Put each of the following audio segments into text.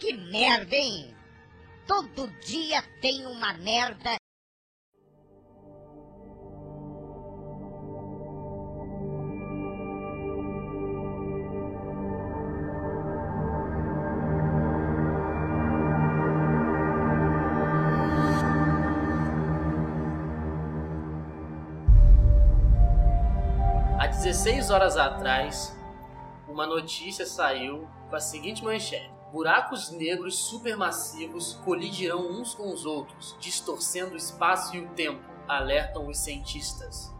Que merda, hein? Todo dia tem uma merda. Há 16 horas atrás, uma notícia saiu com a seguinte manchete: Buracos negros supermassivos colidirão uns com os outros, distorcendo o espaço e o tempo, alertam os cientistas.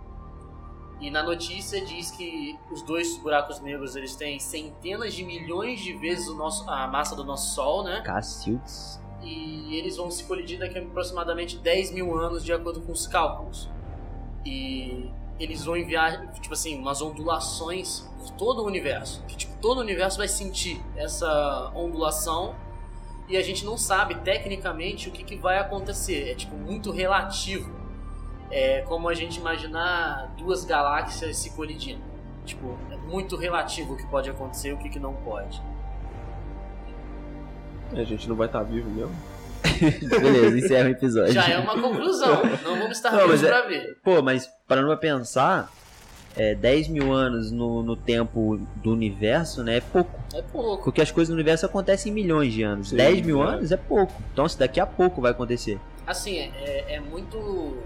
E na notícia diz que os dois buracos negros eles têm centenas de milhões de vezes nosso, a massa do nosso Sol, né? Cacildes. E eles vão se colidir daqui a aproximadamente 10 mil anos, de acordo com os cálculos. E eles vão enviar, tipo assim, umas ondulações por todo o universo. Que, tipo, todo o universo vai sentir essa ondulação e a gente não sabe tecnicamente o que, que vai acontecer. É, tipo, muito relativo. É como a gente imaginar duas galáxias se colidindo. Tipo, é muito relativo o que pode acontecer e o que, que não pode. A gente não vai estar vivo mesmo. Beleza, encerra o episódio. Já é uma conclusão. Não vamos estar Não, vivos é- pra ver. Pô, mas parando pra pensar, é, 10 mil anos no, no tempo do universo, né? É pouco. É pouco. Porque as coisas no universo acontecem em milhões de anos. Sim, 10 mil é. anos é pouco. Então, se daqui a pouco vai acontecer. Assim, é, é muito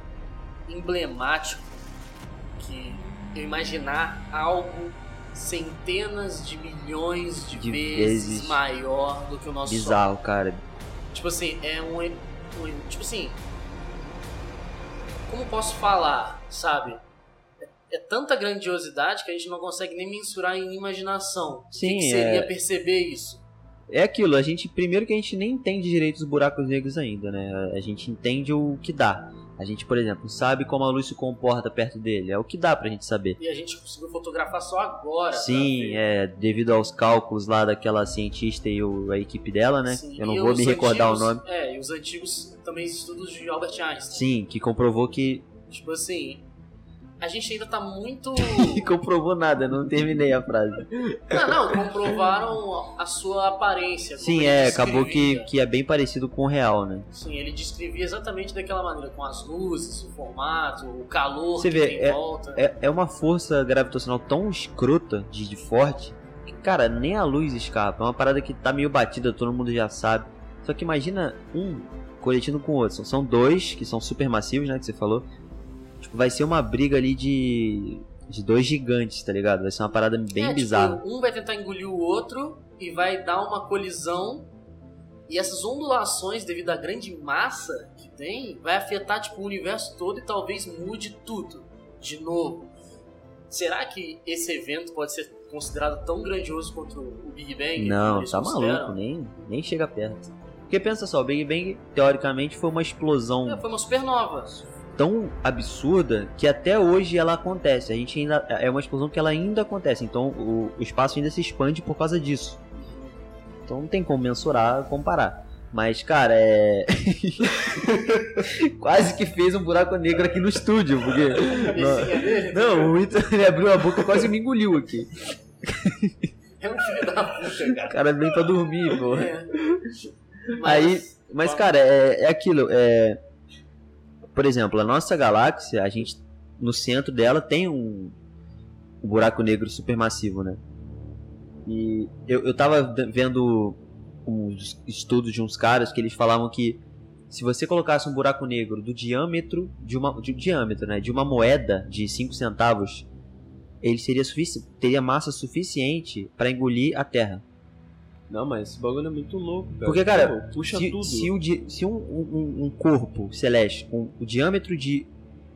emblemático que eu imaginar algo centenas de milhões de, De vezes, vezes. maior do que o nosso Bizarro, cara. Tipo assim, é um, um- Tipo assim. Como posso falar, sabe? É, é tanta grandiosidade que a gente não consegue nem mensurar em imaginação. o que Sim, que seria é. perceber isso? É aquilo, a gente. Primeiro que a gente nem entende direito os buracos negros ainda, né? A gente entende o que dá. A gente, por exemplo, sabe como a luz se comporta perto dele. É o que dá pra gente saber. E a gente conseguiu fotografar só agora. pra Sim, é devido aos cálculos lá daquela cientista e o- a equipe dela, né? Sim, Eu não vou me recordar antigos- o nome. É, e os antigos também estudos de Albert Einstein. Sim, que comprovou que. Tipo assim, a gente ainda tá muito. comprovou nada, não terminei a frase. não, não, comprovaram a sua aparência. Sim, é, acabou que, que é bem parecido com o real, né? Sim, ele descrevia exatamente daquela maneira, com as luzes, o formato, o calor Você que vê, tem em volta. É, é uma força gravitacional tão escrota, de, de forte, que, cara, nem a luz escapa. É uma parada que tá meio batida, todo mundo já sabe. Só que imagina um coletindo com o outro. São- São dois que são supermassivos, né? Que você falou. Tipo, vai ser uma briga ali de. De dois gigantes, tá ligado? Vai ser uma parada bem É, tipo, bizarra. um vai tentar engolir o outro e vai dar uma colisão. E essas ondulações, devido à grande massa que tem, vai afetar tipo, o universo todo e talvez mude tudo de novo. Será que esse evento pode ser considerado tão grandioso quanto o Big Bang? Não, tá consideram? maluco, nem, nem chega perto. Porque pensa só, o Big Bang, teoricamente, foi uma explosão É, foi uma supernova. Tão absurda que até hoje ela acontece. A gente ainda é uma explosão que ela ainda acontece. Então o, o espaço ainda se expande por causa disso. Então não tem como mensurar, comparar. Mas, cara, é. quase que fez um buraco negro aqui no estúdio, porque. Cabecinha dele Não, o Ito ele abriu a boca e quase me engoliu aqui. é um filho da puta, O cara. cara vem pra dormir, pô. É. Aí, mas cara, é, é aquilo. É, por exemplo, a nossa galáxia, a gente no centro dela tem um, um buraco negro supermassivo, né? E eu, eu tava vendo uns estudos de uns caras que eles falavam que se você colocasse um buraco negro do diâmetro de uma de diâmetro, né, de uma moeda de 5 centavos, ele seria teria massa suficiente para engolir a Terra. Não, mas esse bagulho é muito louco, cara. Porque, cara, Pô, puxa se, tudo. se o di- se um, um- um corpo celeste com o diâmetro de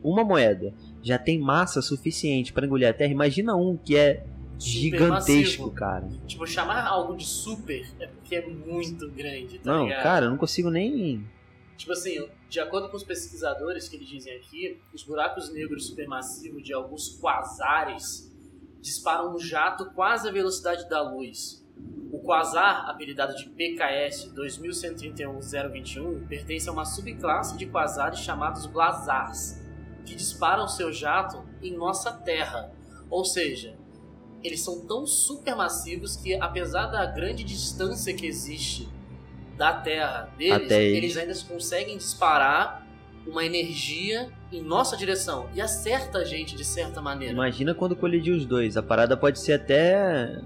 uma moeda já tem massa suficiente para engolir a Terra, imagina um que é gigantesco, Supermassivo. cara. Tipo, chamar algo de super é porque é muito grande, tá Não, ligado? cara, eu não consigo nem. Tipo assim, de acordo com os pesquisadores que eles dizem aqui, os buracos negros supermassivos de alguns quasares disparam um jato quase à velocidade da luz. O quasar, apelidado de PKS 2131-021, pertence a uma subclasse de quasares chamados blazars, que disparam seu jato em nossa Terra. Ou seja, eles são tão supermassivos que, apesar da grande distância que existe da Terra deles, Até eles. eles ainda conseguem disparar uma energia em nossa direção e acerta a gente de certa maneira. Imagina quando colidir os dois. A parada pode ser até.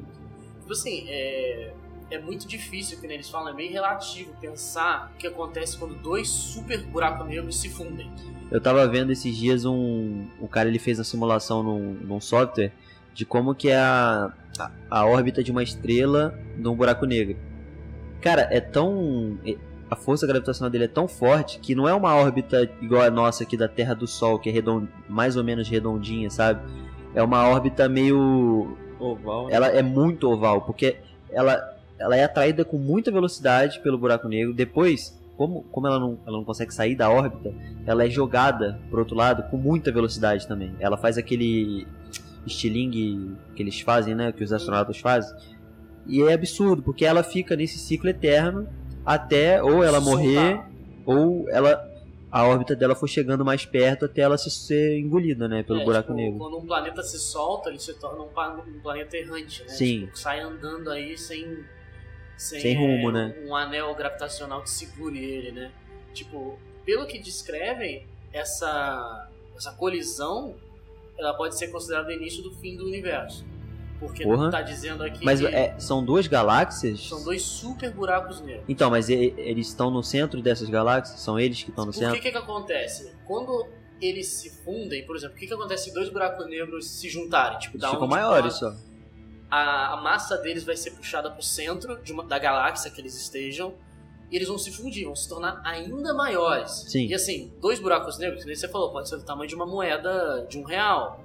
Tipo assim, é, é muito difícil, que eles falam, é meio relativo pensar o que acontece quando dois super buracos negros se fundem. Eu tava vendo esses dias um. O cara ele fez a simulação num, num software de como que é a, a, a órbita de uma estrela num buraco negro. Cara, é tão. A força gravitacional dele é tão forte que não é uma órbita igual a nossa aqui da Terra do Sol, que é redond, mais ou menos redondinha, sabe? É uma órbita meio. Oval. né? Ela é muito oval, porque ela, ela é atraída com muita velocidade pelo buraco negro. Depois, como, como ela, não, ela não consegue sair da órbita, ela é jogada pro outro lado com muita velocidade também. Ela faz aquele estilingue que eles fazem, né? Que os astronautas fazem. E é absurdo, porque ela fica nesse ciclo eterno até ou ela morrer ou ela a órbita dela for chegando mais perto até ela se ser engolida, né, pelo É, buraco tipo, negro. Quando um planeta se solta, ele se torna um, um planeta errante, né? Sim. Tipo, sai andando aí sem. Sem, Sem rumo, é, né? Um anel gravitacional que segure ele, né? Tipo, pelo que descrevem, essa, essa colisão ela pode ser considerada o início do fim do universo. Porque Porra. tá dizendo aqui Mas é, são duas galáxias? são dois super buracos negros. Então, mas e- eles estão no centro dessas galáxias? São eles que estão no Por centro? que que, que acontece? Quando eles se fundem, por exemplo, o que, que acontece se dois buracos negros se juntarem? Tipo, Eles ficam maiores tipo, só. a, a massa deles vai ser puxada pro centro uma- da galáxia que eles estejam e eles vão se fundir, vão se tornar ainda maiores. Sim. E assim, dois buracos negros, que nem você falou, pode ser do tamanho de uma moeda de um real.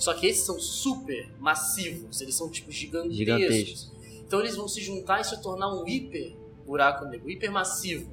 Só que esses são super massivos, eles são tipo gigantescos. Então eles vão se juntar e se tornar um hiper buraco negro, hiper massivo.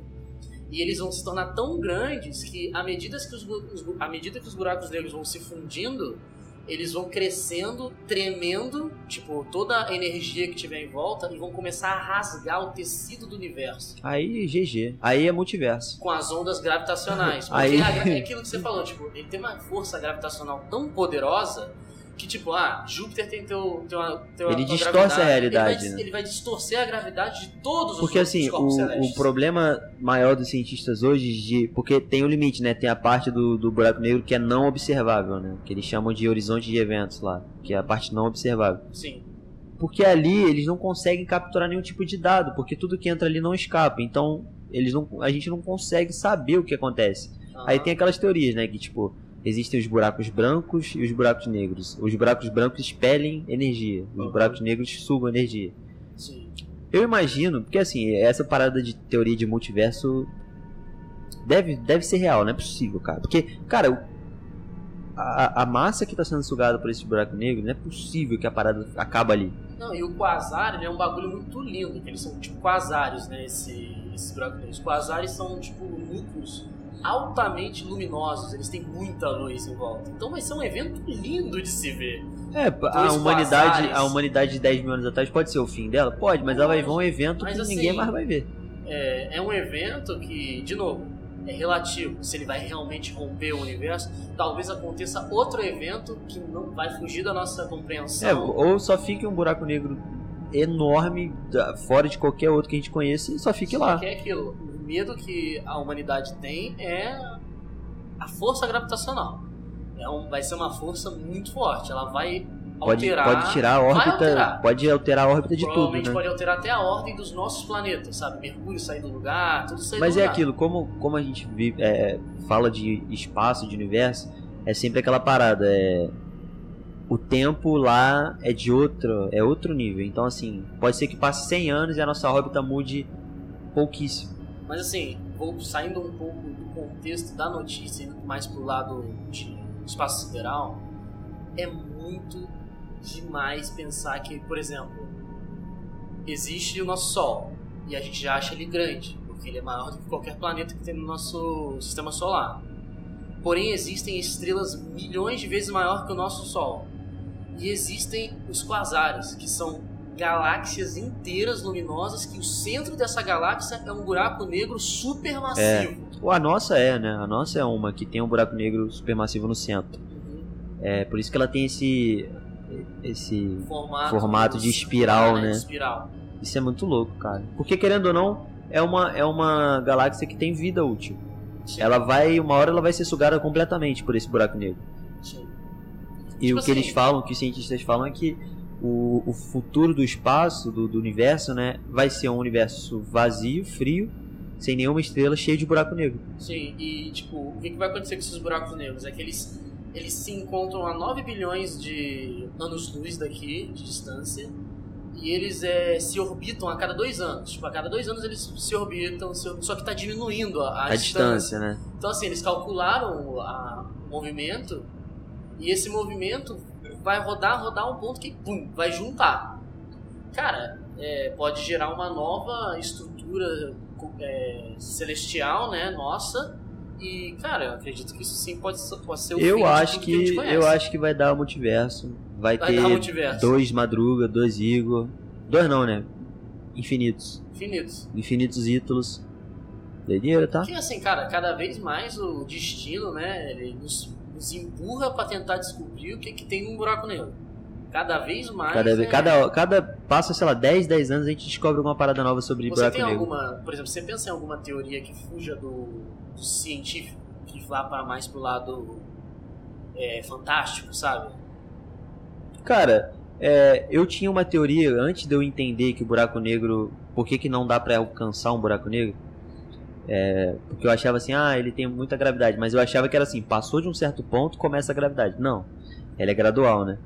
E eles vão se tornar tão grandes que à medida que os, os à medida que os buracos negros vão se fundindo, eles vão crescendo, tremendo, tipo, toda a energia que tiver em volta, e vão começar a rasgar o tecido do universo Aí, GG. Aí é multiverso. com as ondas gravitacionais. Porque Aí- é aquilo que você falou, tipo, ele tem uma força gravitacional tão poderosa que, tipo, ah, Júpiter tem teu, teu, teu Ele distorce a realidade, Ele vai, né? ele vai distorcer a gravidade de todos Porque os, assim, corpos o, celestes. o problema maior dos cientistas hoje de. Porque tem o limite, né? Tem a parte do, do buraco negro que é não observável, né? Que eles chamam de horizonte de eventos lá. Que é a parte não observável. Sim. Porque ali eles não conseguem capturar nenhum tipo de dado, porque tudo que entra ali não escapa. Então, eles não, a gente não consegue saber o que acontece. Aí Aham. tem aquelas teorias, né? Que tipo, existem os buracos brancos e os buracos negros. Os buracos brancos expelem energia, os Uhum. buracos negros sugam energia. Sim. Eu imagino, porque assim, essa parada de teoria de multiverso deve, deve ser real, não é possível, cara. Porque, cara, a, a massa que tá sendo sugada por esse buraco negro, não é possível que a parada acaba ali. Não, e o quasar, ele é um bagulho muito lindo, que eles são tipo quasares, né, esse, esses buracos negros. Os quasares são, tipo, núcleos altamente luminosos, eles têm muita luz em volta. Então vai ser um evento lindo de se ver. É, a humanidade, a humanidade de 10 mil anos atrás pode ser o fim dela? Pode, mas ela vai ver um evento Mas que assim, ninguém mais vai ver. É, é um evento que, de novo, é relativo. Se ele vai realmente romper o universo, talvez aconteça outro evento que não vai fugir da nossa compreensão. É, ou só fique um buraco negro enorme, fora de qualquer outro que a gente conheça, e só fique Só lá. que é aquilo. O medo que a humanidade tem é a força gravitacional. É um, vai ser uma força muito forte. Ela vai Pode, alterar. pode tirar a órbita, alterar. pode alterar a órbita de tudo, né? pode alterar até a ordem dos nossos planetas, sabe? Mercúrio sair do lugar, tudo sair Mas do é lugar. aquilo, como, como a gente vive, é, fala de espaço, de universo, é sempre aquela parada, é, o tempo lá é de outro, é outro nível. Então assim, pode ser que passe 100 anos e a nossa órbita mude pouquíssimo. Mas assim, vou saindo um pouco do contexto da notícia, indo mais pro lado de espaço sideral, é muito demais pensar que, por exemplo, existe o nosso Sol e a gente já acha ele grande, porque ele é maior do que qualquer planeta que tem no nosso sistema solar. Porém, existem estrelas milhões de vezes maior que o nosso Sol. E existem os quasares, que são galáxias inteiras luminosas que o centro dessa galáxia é um buraco negro supermassivo. Ou a nossa é, né? A nossa é uma que tem um buraco negro supermassivo no centro. Uhum. É por isso que ela tem esse esse Formato, Formato de espiral, né? Espiral. Isso é muito louco, cara. Porque querendo ou não, é uma, é uma galáxia que tem vida útil. Sim. Ela vai, uma hora ela vai ser sugada completamente por esse buraco negro. E Tipo o que assim- eles falam, o que os cientistas falam é que o, o futuro do espaço, do, do universo, né, vai ser um universo vazio, frio, sem nenhuma estrela, cheio de buraco negro. Sim, e tipo, o que, vai acontecer com esses buracos negros? É que eles, eles se encontram a 9 bilhões de anos-luz daqui, de distância, e eles é, se orbitam a cada dois anos. Tipo, a cada dois anos eles se orbitam, se orbitam, só que tá diminuindo a, a A, distância, né? Então, assim, eles calcularam a- o movimento e esse movimento vai rodar, rodar um ponto que, pum, vai juntar. Cara, é, pode gerar uma nova estrutura é, celestial, né, nossa. E, cara, eu acredito que isso sim pode, ser- pode ser o Eu acho que a que eu acho que vai dar multiverso. Vai, Vai ter multiverso. dois Madruga, dois Igor. Dois não, né? Infinitos. Infinitos. Infinitos Ítalos. Doideira, tá? Porque, assim, cara, cada vez mais o destino, né, ele nos, nos empurra pra tentar descobrir o que, que tem num buraco negro. Cada vez mais. Cada, é- vez- cada, cada passa, sei lá, 10, 10 anos a gente descobre alguma parada nova sobre Você buraco tem negro. alguma, por exemplo, você pensa em alguma teoria que fuja do, do científico, que vá para mais pro lado é, fantástico, sabe? Cara, é, eu tinha uma teoria antes de eu entender que o buraco negro. Por que, que não dá pra alcançar um buraco negro? É, porque eu achava assim, ah, ele tem muita gravidade. Mas eu achava que era assim, passou de um certo ponto, começa a gravidade. Não, ela é gradual, né?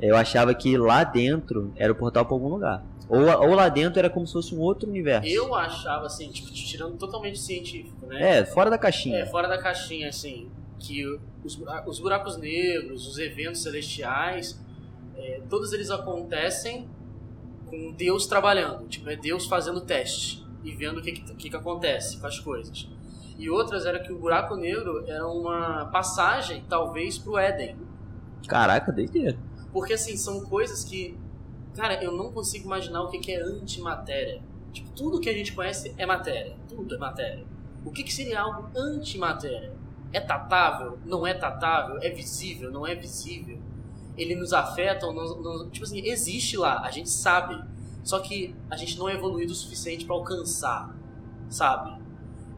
Eu achava que lá dentro era o portal pra algum lugar. Ou, ou lá dentro era como se fosse um outro universo. Eu achava, assim, tipo, tirando totalmente científico, né? É, fora da caixinha. É, fora da caixinha, assim, que os, os buracos negros, os eventos celestiais, é, todos eles acontecem com Deus trabalhando. Tipo, é Deus fazendo teste e vendo o que, que, que acontece com as coisas. E outras era que o buraco negro era uma passagem, talvez, pro Éden. Caraca, doideira. Porque, assim, são coisas que, cara, eu não consigo imaginar o que que é antimatéria. Tipo, tudo que a gente conhece é matéria. Tudo é matéria. O que, que seria algo antimatéria? É tatável? Não é tatável? É visível? Não é visível? Ele nos afeta ou não, não- Tipo assim, existe lá, a gente sabe. Só que a gente não é evoluído o suficiente pra alcançar, sabe?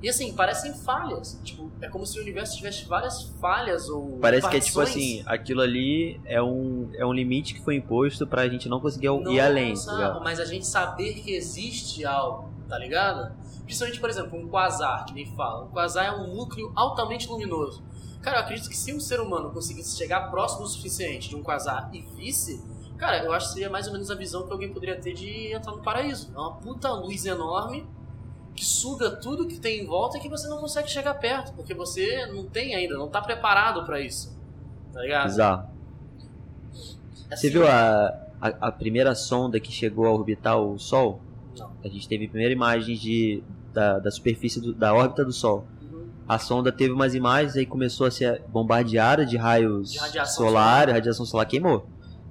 E assim, parecem falhas. Tipo, é como se o universo tivesse várias falhas ou. Parece que é tipo assim, aquilo ali é um, é um limite que foi imposto pra gente não conseguir ir Não além. tá alcançava, ligado? mas a gente saber que existe algo, tá ligado? Principalmente, por exemplo, um quasar, que nem fala. Um quasar é um núcleo altamente luminoso. Cara, eu acredito que se um ser humano conseguisse chegar próximo o suficiente de um quasar e visse, cara, eu acho que seria mais ou menos a visão que alguém poderia ter de entrar no paraíso. É uma puta luz enorme que suga tudo que tem em volta e que você não consegue chegar perto, porque você não tem ainda, não tá preparado pra isso. Tá ligado? Bizarro. Você Assim, viu a, a, a primeira sonda que chegou a orbitar o Sol? Não. A gente teve a primeira imagem de, da, da superfície do- da órbita do Sol. Uhum. A sonda teve umas imagens aí começou a ser bombardeada de raios De radiação solar, solar. radiação solar queimou.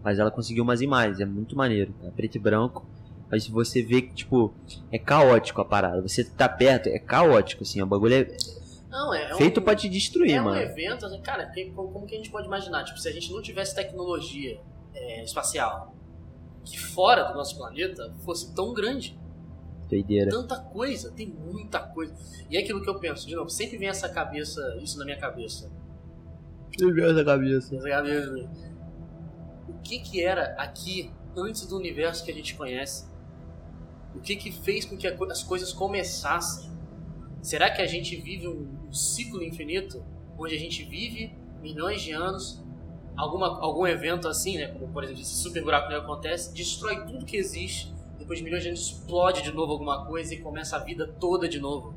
Mas ela conseguiu umas imagens, é muito maneiro, tá? preto e branco. Mas você vê que, tipo, é caótico a parada. Você tá perto, é caótico, assim, o bagulho é Não, é, é feito um... pra te destruir, É um mano. evento, assim, cara, que- como, como que a gente pode imaginar? Tipo, se a gente não tivesse tecnologia é, espacial que fora do nosso planeta fosse tão grande, Doideira. tanta coisa, tem muita coisa. E é aquilo que eu penso, de novo, sempre vem essa cabeça, isso na minha cabeça. Essa cabeça. Essa cabeça. Que que era aqui antes do universo que a gente conhece? O que que fez com que as coisas começassem? Será que a gente vive um, um ciclo infinito onde a gente vive milhões de anos? Alguma, algum evento assim, né? Como por exemplo esse super buraco negro acontece, destrói tudo que existe. Depois de milhões de anos explode de novo alguma coisa e começa a vida toda de novo.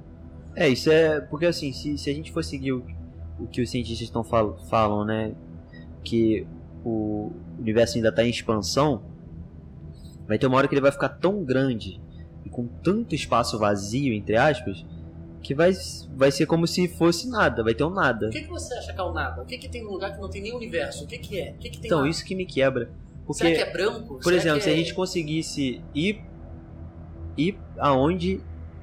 É, isso é. Porque assim, se, se a gente for seguir o, o que os cientistas estão fal, falam, né? Que o universo ainda está em expansão, vai ter uma hora que ele vai ficar tão grande e com tanto espaço vazio, entre aspas, que vai, vai ser como se fosse nada, vai ter um nada. O que, que você acha que é o nada? O que, que tem num lugar que não tem nem universo? O que, que é? O que, que tem Então, isso que me quebra. Porque, Será que é branco? por Será exemplo, que se a é- gente conseguisse ir, ir aonde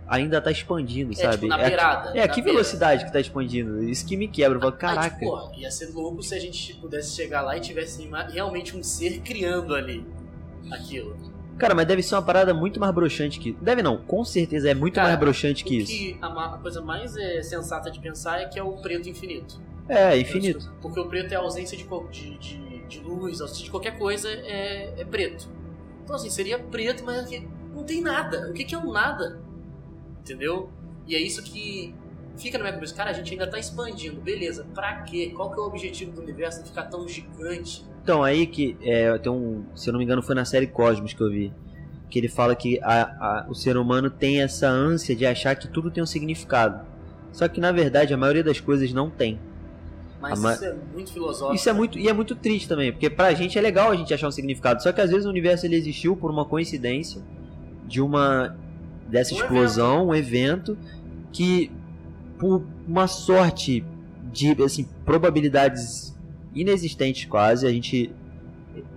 ainda tá expandindo, É, sabe? tipo, na É beirada. É, na que beira. velocidade que tá expandindo? Isso que me quebra. Eu falo, Aí, caraca. tipo, porra, ia ser louco se a gente pudesse chegar lá e tivesse realmente um ser criando ali aquilo. Cara, mas deve ser uma parada muito mais broxante que. Deve não, com certeza é muito Cara, mais broxante O que isso. que a, coisa mais é, sensata de pensar é que é o preto infinito. É, infinito. Porque o preto é a ausência de, de, de, de luz, ausência de qualquer coisa é, é preto. Então assim, seria preto, mas aqui não tem nada. O que, que é o nada? Entendeu? E é isso que fica na minha cabeça. Cara, a gente ainda tá expandindo. Beleza, pra quê? Qual que é o objetivo do universo de ficar tão gigante? Então, aí que é, tem um. Se eu não me engano, foi na série Cosmos que eu vi. Que ele fala que a- a- o ser humano tem essa ânsia de achar que tudo tem um significado. Só que na verdade a maioria das coisas não tem. Mas ma- isso é muito filosófico. Isso é muito e é muito triste também, porque pra gente é legal a gente achar um significado. Só que às vezes o universo ele existiu por uma coincidência de uma dessa Um explosão, um evento que por uma sorte de assim probabilidades inexistentes quase a gente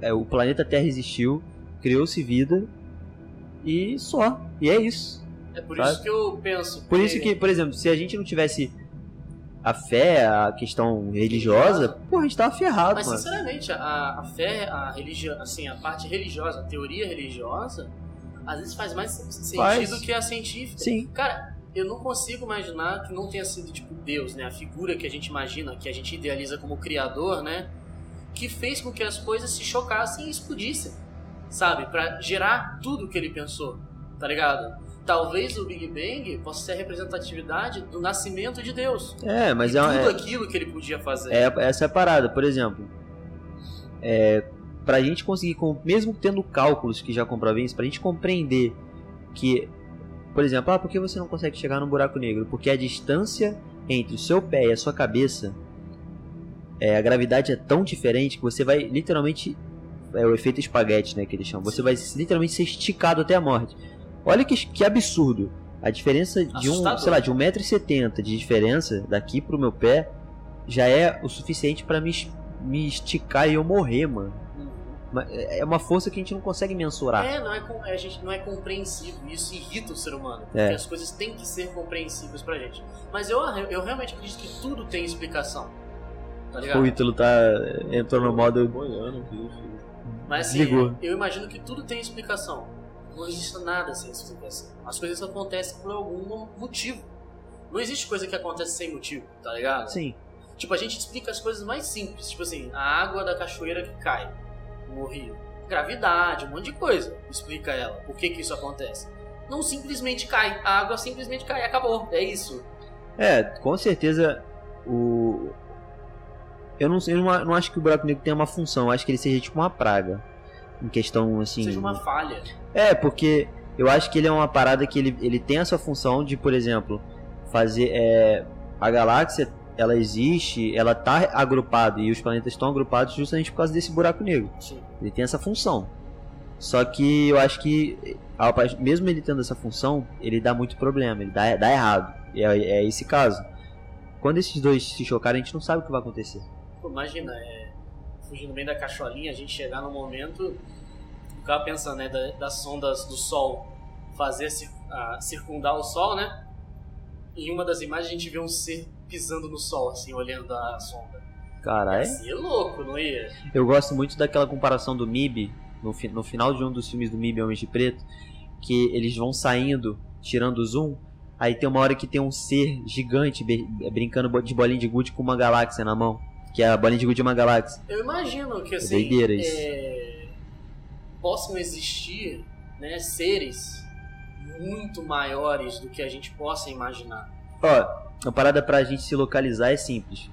é, o planeta Terra existiu, criou-se vida e só. E é isso. É por sabe? isso que eu penso. Por isso que, por exemplo, se a gente não tivesse a fé, a questão religiosa, pô, a gente tava ferrado, Mas mano. sinceramente, a, a fé, a religião, assim, a parte religiosa, a teoria religiosa, às vezes faz mais sentido Faz. que a científica. Sim. Cara, eu não consigo imaginar que não tenha sido tipo Deus, né? A figura que a gente imagina, que a gente idealiza como criador, né? Que fez com que as coisas se chocassem e explodissem, sabe? Pra gerar tudo que ele pensou, tá ligado? Talvez o Big Bang possa ser a representatividade do nascimento de Deus. É, mas é, tudo é, aquilo que ele podia fazer. é- essa é a parada. Por exemplo, é, pra gente conseguir, com- mesmo tendo cálculos que já comprovem isso, pra gente compreender que, por exemplo, ah, por que você não consegue chegar no buraco negro? Porque a distância entre o seu pé e a sua cabeça, é, a gravidade é tão diferente que você vai literalmente. É o efeito espaguete, né, que eles chamam. Você vai literalmente ser esticado até a morte. Olha que, que absurdo. A diferença de um, sei lá, de 1,70m de diferença daqui pro meu pé já é o suficiente pra me, me esticar e eu morrer, mano. Mas É é uma força que a gente não consegue mensurar. É, não é, com- a gente não é compreensível. Isso irrita o ser humano. Porque É. as coisas têm que ser compreensíveis pra gente. Mas eu, eu realmente acredito que tudo tem explicação. Tá ligado? O Ítalo tá. entrou no modo. Filho. Mas assim, Desligou. eu imagino que tudo tem explicação. Não existe nada sem explicação. As coisas acontecem por algum motivo. Não existe coisa que acontece sem motivo, tá ligado? Sim. Tipo, a gente explica as coisas mais simples. Tipo assim, a água da cachoeira que cai no rio. Gravidade, um monte de coisa. Explica ela. Por que que isso acontece? Não simplesmente cai. A água simplesmente cai. Acabou. É isso. É, com certeza o. Eu não, eu não, não acho que o buraco negro tenha uma função, eu acho que ele seja tipo uma praga. Em questão assim. Seja uma falha. É, porque eu acho que ele é uma parada que ele, ele tem essa função de, por exemplo, fazer. É, a galáxia, ela existe, ela tá agrupada e os planetas estão agrupados justamente por causa desse buraco negro. Sim. Ele tem essa função. Só que eu acho que, mesmo ele tendo essa função, ele dá muito problema, ele dá, dá errado. É, é esse caso. Quando esses dois se chocarem, a gente não sabe o que vai acontecer. Pô, imagina, é, fugindo bem da cacholinha, a gente chegar no momento. Ficava pensando, né? da- das sondas do Sol fazer a- circundar o Sol, né? Em uma das imagens a gente vê um ser pisando no Sol, assim, olhando a. Ia Caralho. ser louco, não ia? Eu gosto muito daquela comparação do MIB, no, fi- no final de um dos filmes do MIB, Homens de Preto, que eles vão saindo, tirando o zoom, aí tem uma hora que tem um ser gigante brincando de bolinha de gude com uma galáxia na mão. Que a bolinha de gude é uma galáxia. Eu imagino que assim. doideira isso. é, possam existir né, seres muito maiores do que a gente possa imaginar. Ó, a parada pra gente se localizar é simples.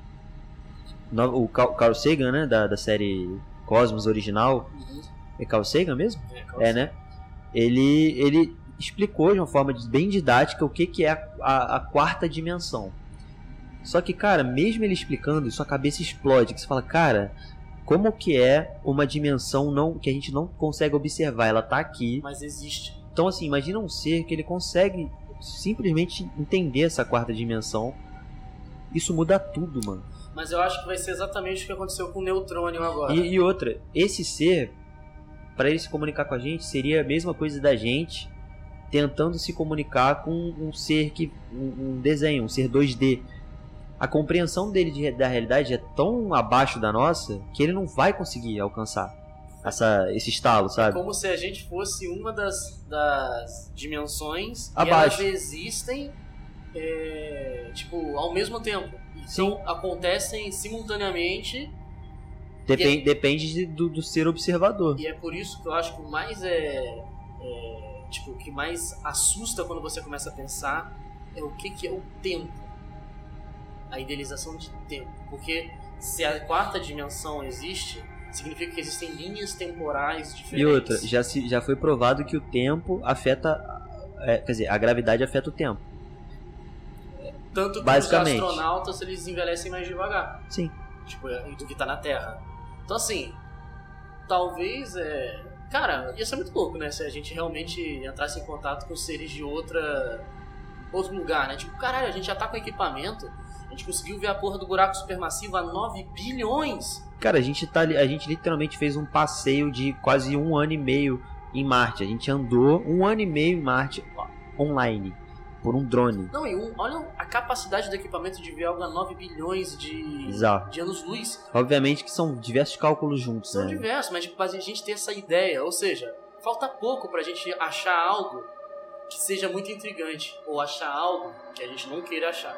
No- o Carl Carl Sagan, né, da, da série Cosmos original, é Carl Sagan mesmo? É, qual É, né? Ele, ele explicou de uma forma bem didática o que, que é a, a- a quarta dimensão. Só que, cara, mesmo ele explicando, sua cabeça explode. Que você fala, cara, como que é uma dimensão não que a gente não consegue observar? Ela tá aqui. Mas existe. Então, assim, imagina um ser que ele consegue simplesmente entender essa quarta dimensão. Isso muda tudo, mano. Mas eu acho que vai ser exatamente o que aconteceu com o Neutrônio agora. E, e outra, esse ser, para ele se comunicar com a gente, seria a mesma coisa da gente tentando se comunicar com um ser que. um, um desenho, um ser 2D. A compreensão dele de- da realidade é tão abaixo da nossa que ele não vai conseguir alcançar. Essa, esse estalo, sabe? Como se a gente fosse uma das, das dimensões Abaixo. e elas existem é, tipo, ao mesmo tempo. Sim. Então acontecem simultaneamente Depen- Depende de- do, do ser observador. E é por isso que eu acho que o mais é, é, tipo, o que mais assusta quando você começa a pensar é o que, que é o tempo. A idealização de tempo. Porque se a quarta dimensão existe, significa que existem linhas temporais diferentes. E outra, já, se, já foi provado que o tempo afeta. é, quer dizer, a gravidade afeta o tempo. Tanto que basicamente. os astronautas eles envelhecem mais devagar. Sim. Tipo, do que tá na Terra. Então assim, talvez é. Cara, ia ser muito louco, né? Se a gente realmente entrasse em contato com seres de outra. outro lugar, né? Tipo, caralho, a gente já tá com equipamento. A gente conseguiu ver a porra do buraco supermassivo a 9 bilhões. Cara, a gente, tá, a gente literalmente fez um passeio de quase um ano e meio em Marte. A gente andou um ano e meio em Marte online por um drone. Não, e um, olha a capacidade do equipamento de ver algo a 9 bilhões de, de anos-luz. Obviamente que são diversos cálculos juntos, São né? diversos, mas tipo, a gente ter essa ideia, ou seja, falta pouco pra gente achar algo que seja muito intrigante, ou achar algo que a gente não queira achar.